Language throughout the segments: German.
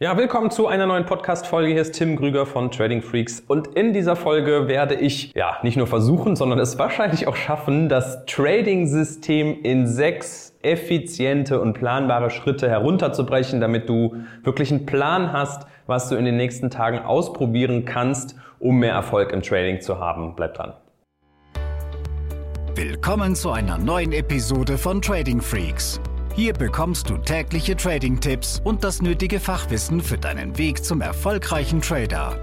Ja, willkommen zu einer neuen Podcast-Folge. Hier ist Tim Grüger von Trading Freaks. Und in dieser Folge werde ich, ja, nicht nur versuchen, sondern es wahrscheinlich auch schaffen, das Trading-System in sechs effiziente und planbare Schritte herunterzubrechen, damit du wirklich einen Plan hast, was du in den nächsten Tagen ausprobieren kannst, um mehr Erfolg im Trading zu haben. Bleib dran. Willkommen zu einer neuen Episode von Trading Freaks. Hier bekommst du tägliche Trading-Tipps und das nötige Fachwissen für deinen Weg zum erfolgreichen Trader.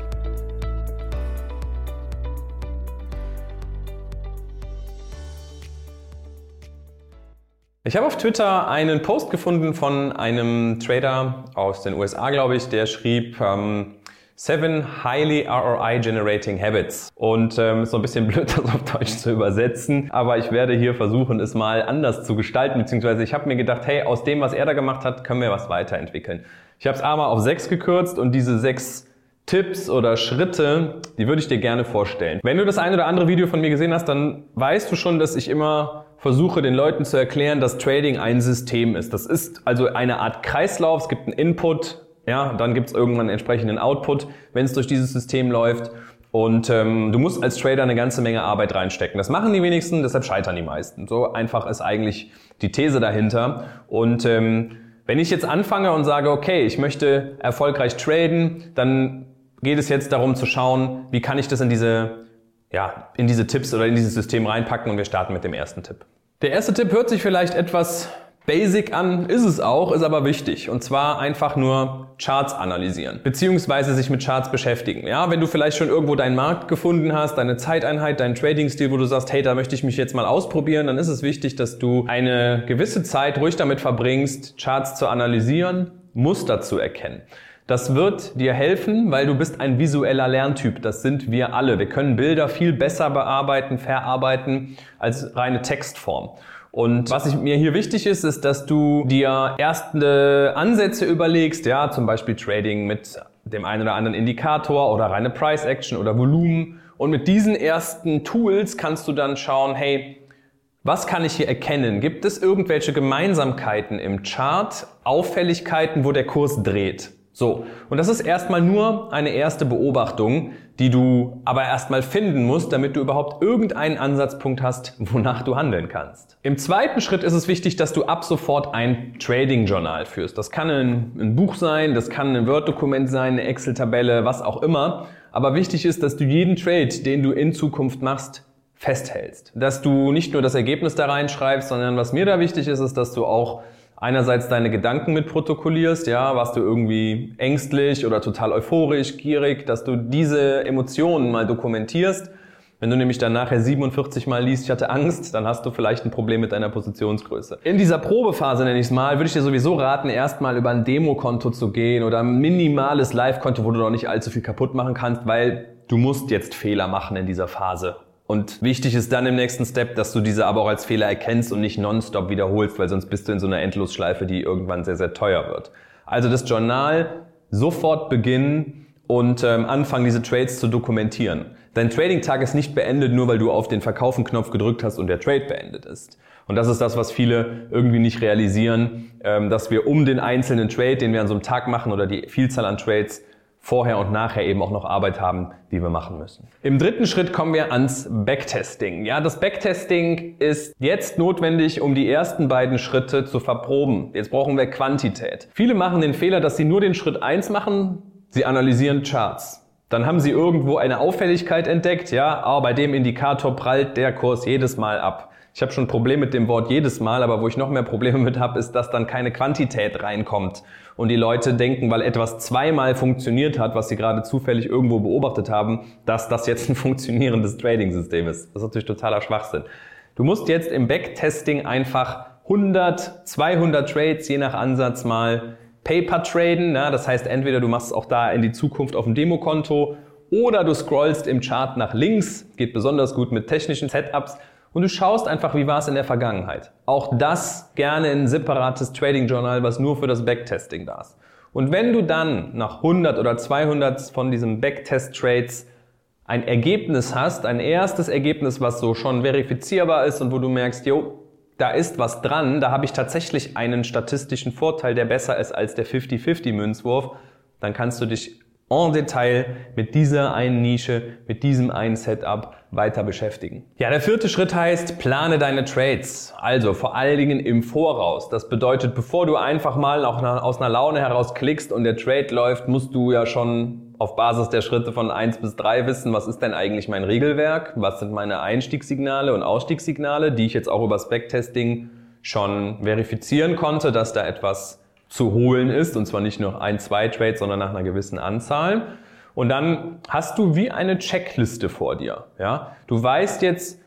Ich habe auf Twitter einen Post gefunden von einem Trader aus den USA, glaube ich, der schrieb, ähm, Seven Highly ROI Generating Habits. Und ähm, ist so ein bisschen blöd, das auf Deutsch zu übersetzen, aber ich werde hier versuchen, es mal anders zu gestalten, beziehungsweise ich habe mir gedacht, hey, aus dem, was er da gemacht hat, können wir was weiterentwickeln. Ich habe es einmal auf sechs gekürzt und diese sechs Tipps oder Schritte, die würde ich dir gerne vorstellen. Wenn du das ein oder andere Video von mir gesehen hast, dann weißt du schon, dass ich immer versuche den Leuten zu erklären, dass Trading ein System ist. Das ist also eine Art Kreislauf. Es gibt einen Input, ja, dann gibt es irgendwann einen entsprechenden Output, wenn es durch dieses System läuft. Und ähm, du musst als Trader eine ganze Menge Arbeit reinstecken. Das machen die wenigsten, deshalb scheitern die meisten. So einfach ist eigentlich die These dahinter. Und ähm, wenn ich jetzt anfange und sage, okay, ich möchte erfolgreich traden, dann geht es jetzt darum zu schauen, wie kann ich das in diese, ja, in diese Tipps oder in dieses System reinpacken und wir starten mit dem ersten Tipp. Der erste Tipp hört sich vielleicht etwas Basic an ist es auch, ist aber wichtig. Und zwar einfach nur Charts analysieren, beziehungsweise sich mit Charts beschäftigen. Ja, wenn du vielleicht schon irgendwo deinen Markt gefunden hast, deine Zeiteinheit, deinen Trading-Stil, wo du sagst, hey, da möchte ich mich jetzt mal ausprobieren, dann ist es wichtig, dass du eine gewisse Zeit ruhig damit verbringst, Charts zu analysieren, Muster zu erkennen. Das wird dir helfen, weil du bist ein visueller Lerntyp. Das sind wir alle. Wir können Bilder viel besser bearbeiten, verarbeiten als reine Textform. Und was ich, mir hier wichtig ist, ist, dass du dir erste Ansätze überlegst, ja, zum Beispiel Trading mit dem einen oder anderen Indikator oder reine Price Action oder Volumen. Und mit diesen ersten Tools kannst du dann schauen, hey, was kann ich hier erkennen? Gibt es irgendwelche Gemeinsamkeiten im Chart, Auffälligkeiten, wo der Kurs dreht? So, und das ist erstmal nur eine erste Beobachtung, die du aber erstmal finden musst, damit du überhaupt irgendeinen Ansatzpunkt hast, wonach du handeln kannst. Im zweiten Schritt ist es wichtig, dass du ab sofort ein Trading-Journal führst. Das kann ein, ein Buch sein, das kann ein Word-Dokument sein, eine Excel-Tabelle, was auch immer. Aber wichtig ist, dass du jeden Trade, den du in Zukunft machst, festhältst. Dass du nicht nur das Ergebnis da reinschreibst, sondern was mir da wichtig ist, ist, dass du auch einerseits deine Gedanken mit protokollierst, ja, warst du irgendwie ängstlich oder total euphorisch, gierig, dass du diese Emotionen mal dokumentierst. Wenn du nämlich dann nachher 47 Mal liest, ich hatte Angst, dann hast du vielleicht ein Problem mit deiner Positionsgröße. In dieser Probephase, nenne ich es mal, würde ich dir sowieso raten, erstmal über ein Demokonto zu gehen oder ein minimales Live-Konto, wo du noch nicht allzu viel kaputt machen kannst, weil du musst jetzt Fehler machen in dieser Phase. Und wichtig ist dann im nächsten Step, dass du diese aber auch als Fehler erkennst und nicht nonstop wiederholst, weil sonst bist du in so einer Endlosschleife, die irgendwann sehr, sehr teuer wird. Also das Journal sofort beginnen und ähm, anfangen, diese Trades zu dokumentieren. Dein Trading-Tag ist nicht beendet, nur weil du auf den Verkaufen-Knopf gedrückt hast und der Trade beendet ist. Und das ist das, was viele irgendwie nicht realisieren, ähm, dass wir um den einzelnen Trade, den wir an so einem Tag machen oder die Vielzahl an Trades, vorher und nachher eben auch noch Arbeit haben, die wir machen müssen. Im dritten Schritt kommen wir ans Backtesting. Ja, das Backtesting ist jetzt notwendig, um die ersten beiden Schritte zu verproben. Jetzt brauchen wir Quantität. Viele machen den Fehler, dass sie nur den Schritt eins machen, sie analysieren Charts. Dann haben sie irgendwo eine Auffälligkeit entdeckt, ja, aber bei dem Indikator prallt der Kurs jedes Mal ab. Ich habe schon ein Problem mit dem Wort jedes Mal, aber wo ich noch mehr Probleme mit habe, ist, dass dann keine Quantität reinkommt. Und die Leute denken, weil etwas zweimal funktioniert hat, was sie gerade zufällig irgendwo beobachtet haben, dass das jetzt ein funktionierendes Trading-System ist. Das ist natürlich totaler Schwachsinn. Du musst jetzt im Backtesting einfach 100, 200 Trades je nach Ansatz mal Paper traden. Na, das heißt, entweder du machst es auch da in die Zukunft auf dem Demokonto oder du scrollst im Chart nach links, geht besonders gut mit technischen Setups und du schaust einfach, wie war es in der Vergangenheit. Auch das gerne in ein separates Trading Journal, was nur für das Backtesting da ist. Und wenn du dann nach 100 oder 200 von diesen Backtest Trades ein Ergebnis hast, ein erstes Ergebnis, was so schon verifizierbar ist und wo du merkst, jo, da ist was dran, da habe ich tatsächlich einen statistischen Vorteil, der besser ist als der 50-50 Münzwurf, dann kannst du dich en Detail mit dieser einen Nische, mit diesem einen Setup weiter beschäftigen. Ja, der vierte Schritt heißt, plane deine Trades. Also vor allen Dingen im Voraus. Das bedeutet, bevor du einfach mal aus einer Laune heraus klickst und der Trade läuft, musst du ja schon auf Basis der Schritte von eins bis drei wissen, was ist denn eigentlich mein Regelwerk, was sind meine Einstiegssignale und Ausstiegssignale, die ich jetzt auch über Specktesting schon verifizieren konnte, dass da etwas zu holen ist, und zwar nicht nur ein, zwei Trades, sondern nach einer gewissen Anzahl. Und dann hast du wie eine Checkliste vor dir. Ja? Du weißt jetzt,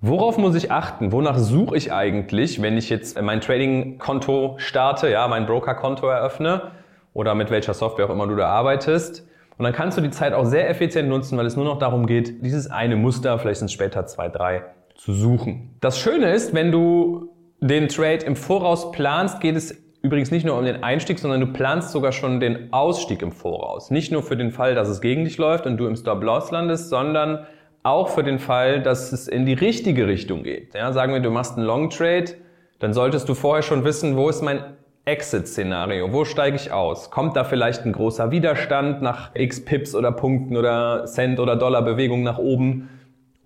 worauf muss ich achten? Wonach suche ich eigentlich, wenn ich jetzt mein Trading-Konto starte, ja, mein Broker-Konto eröffne oder mit welcher Software auch immer du da arbeitest? Und dann kannst du die Zeit auch sehr effizient nutzen, weil es nur noch darum geht, dieses eine Muster, vielleicht sind es später zwei, drei, zu suchen. Das Schöne ist, wenn du den Trade im Voraus planst, geht es übrigens nicht nur um den Einstieg, sondern du planst sogar schon den Ausstieg im Voraus. Nicht nur für den Fall, dass es gegen dich läuft und du im Stop-Loss landest, sondern auch für den Fall, dass es in die richtige Richtung geht. Ja, sagen wir, du machst einen Long Trade, dann solltest du vorher schon wissen, wo ist mein Exit-Szenario? Wo steige ich aus? Kommt da vielleicht ein großer Widerstand nach x Pips oder Punkten oder Cent oder Dollar Bewegung nach oben?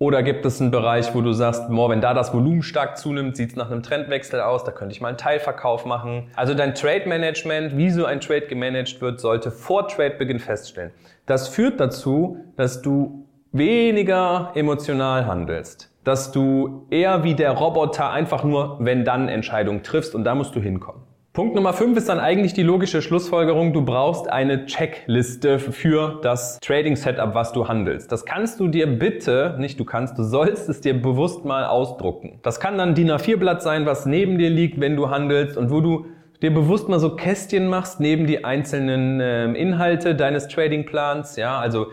Oder gibt es einen Bereich, wo du sagst, boah, wenn da das Volumen stark zunimmt, sieht es nach einem Trendwechsel aus, da könnte ich mal einen Teilverkauf machen. Also dein Trade Management, wie so ein Trade gemanagt wird, sollte vor Trade-Beginn feststellen. Das führt dazu, dass du weniger emotional handelst. Dass du eher wie der Roboter einfach nur wenn-dann Entscheidungen triffst und da musst du hinkommen. Punkt Nummer 5 ist dann eigentlich die logische Schlussfolgerung, du brauchst eine Checkliste für das Trading Setup, was du handelst. Das kannst du dir bitte, nicht du kannst, du sollst es dir bewusst mal ausdrucken. Das kann dann DIN A4 Blatt sein, was neben dir liegt, wenn du handelst und wo du dir bewusst mal so Kästchen machst neben die einzelnen äh, Inhalte deines Trading Plans, ja, also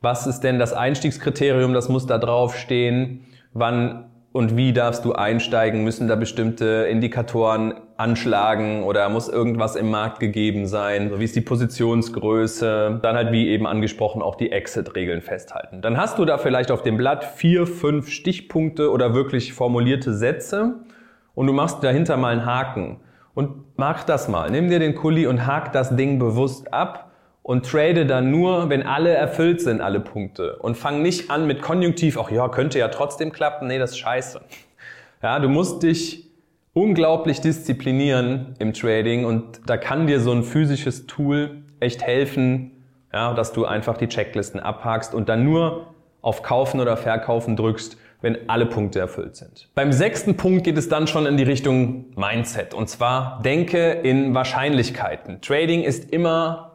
was ist denn das Einstiegskriterium, das muss da draufstehen, wann und wie darfst du einsteigen? Müssen da bestimmte Indikatoren anschlagen oder muss irgendwas im Markt gegeben sein? wie ist die Positionsgröße? Dann halt wie eben angesprochen auch die Exit-Regeln festhalten. Dann hast du da vielleicht auf dem Blatt vier, fünf Stichpunkte oder wirklich formulierte Sätze und du machst dahinter mal einen Haken. Und mach das mal. Nimm dir den Kuli und hak das Ding bewusst ab und trade dann nur, wenn alle erfüllt sind, alle Punkte. Und fang nicht an mit Konjunktiv, ach ja, könnte ja trotzdem klappen. Nee, das ist scheiße. Ja, du musst dich unglaublich disziplinieren im Trading und da kann dir so ein physisches Tool echt helfen, ja, dass du einfach die Checklisten abhakst und dann nur auf Kaufen oder Verkaufen drückst, wenn alle Punkte erfüllt sind. Beim sechsten Punkt geht es dann schon in die Richtung Mindset und zwar denke in Wahrscheinlichkeiten. Trading ist immer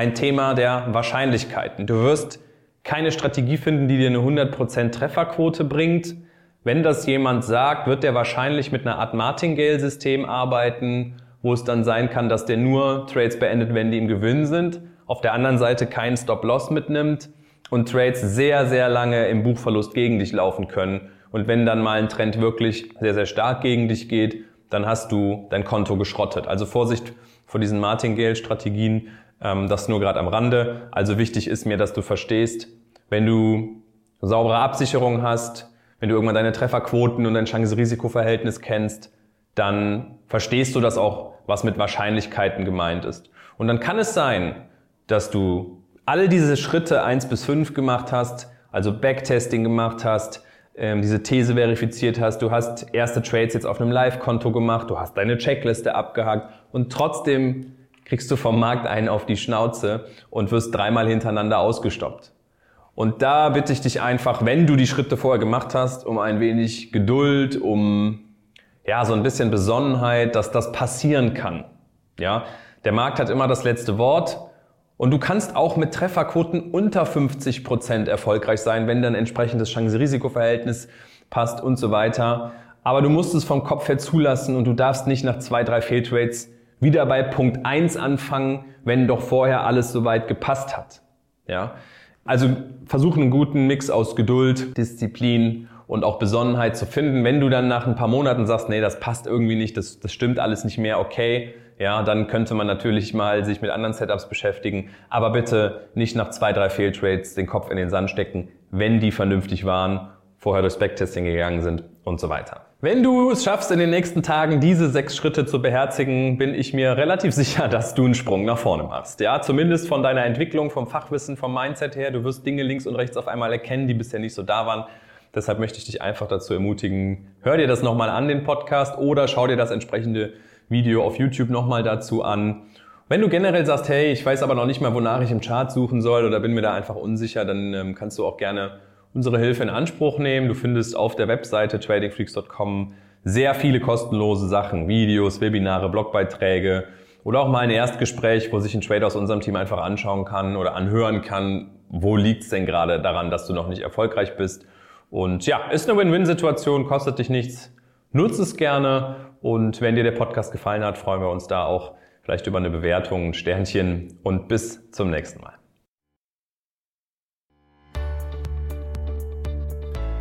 ein Thema der Wahrscheinlichkeiten. Du wirst keine Strategie finden, die dir eine 100% Trefferquote bringt. Wenn das jemand sagt, wird der wahrscheinlich mit einer Art Martingale-System arbeiten, wo es dann sein kann, dass der nur Trades beendet, wenn die im Gewinn sind. Auf der anderen Seite keinen Stop-Loss mitnimmt und Trades sehr, sehr lange im Buchverlust gegen dich laufen können. Und wenn dann mal ein Trend wirklich sehr, sehr stark gegen dich geht, dann hast du dein Konto geschrottet. Also Vorsicht vor diesen Martingale-Strategien. Ähm, das nur gerade am Rande. Also wichtig ist mir, dass du verstehst, wenn du saubere Absicherung hast, wenn du irgendwann deine Trefferquoten und dein Chance-Risiko-Verhältnis kennst, dann verstehst du das auch, was mit Wahrscheinlichkeiten gemeint ist. Und dann kann es sein, dass du all diese Schritte eins bis fünf gemacht hast, also Backtesting gemacht hast, ähm, diese These verifiziert hast, du hast erste Trades jetzt auf einem Live-Konto gemacht, du hast deine Checkliste abgehakt und trotzdem kriegst du vom Markt einen auf die Schnauze und wirst dreimal hintereinander ausgestoppt. Und da bitte ich dich einfach, wenn du die Schritte vorher gemacht hast, um ein wenig Geduld, um ja, so ein bisschen Besonnenheit, dass das passieren kann. Ja, der Markt hat immer das letzte Wort und du kannst auch mit Trefferquoten unter 50 Prozent erfolgreich sein, wenn dann entsprechendes Chance-Risiko-Verhältnis passt und so weiter. Aber du musst es vom Kopf her zulassen und du darfst nicht nach zwei, drei Fehltrades wieder bei Punkt 1 anfangen, wenn doch vorher alles soweit gepasst hat. Ja? Also versuch einen guten Mix aus Geduld, Disziplin und auch Besonnenheit zu finden. Wenn du dann nach ein paar Monaten sagst, nee, das passt irgendwie nicht, das, das stimmt alles nicht mehr, okay, ja, dann könnte man natürlich mal sich mit anderen Setups beschäftigen. Aber bitte nicht nach zwei, drei Fehltrades den Kopf in den Sand stecken, wenn die vernünftig waren, vorher durch Backtesting gegangen sind und so weiter. Wenn du es schaffst, in den nächsten Tagen diese sechs Schritte zu beherzigen, bin ich mir relativ sicher, dass du einen Sprung nach vorne machst. Ja, zumindest von deiner Entwicklung, vom Fachwissen, vom Mindset her. Du wirst Dinge links und rechts auf einmal erkennen, die bisher nicht so da waren. Deshalb möchte ich dich einfach dazu ermutigen, hör dir das nochmal an, den Podcast, oder schau dir das entsprechende Video auf YouTube nochmal dazu an. Wenn du generell sagst, hey, ich weiß aber noch nicht mal, wonach ich im Chart suchen soll oder bin mir da einfach unsicher, dann ähm, kannst du auch gerne unsere Hilfe in Anspruch nehmen. Du findest auf der Webseite tradingfreaks.com sehr viele kostenlose Sachen, Videos, Webinare, Blogbeiträge oder auch mal ein Erstgespräch, wo sich ein Trader aus unserem Team einfach anschauen kann oder anhören kann, wo liegt's denn gerade daran, dass du noch nicht erfolgreich bist. Und ja, ist eine Win-Win-Situation, kostet dich nichts, nutze es gerne und wenn dir der Podcast gefallen hat, freuen wir uns da auch vielleicht über eine Bewertung, ein Sternchen und bis zum nächsten Mal.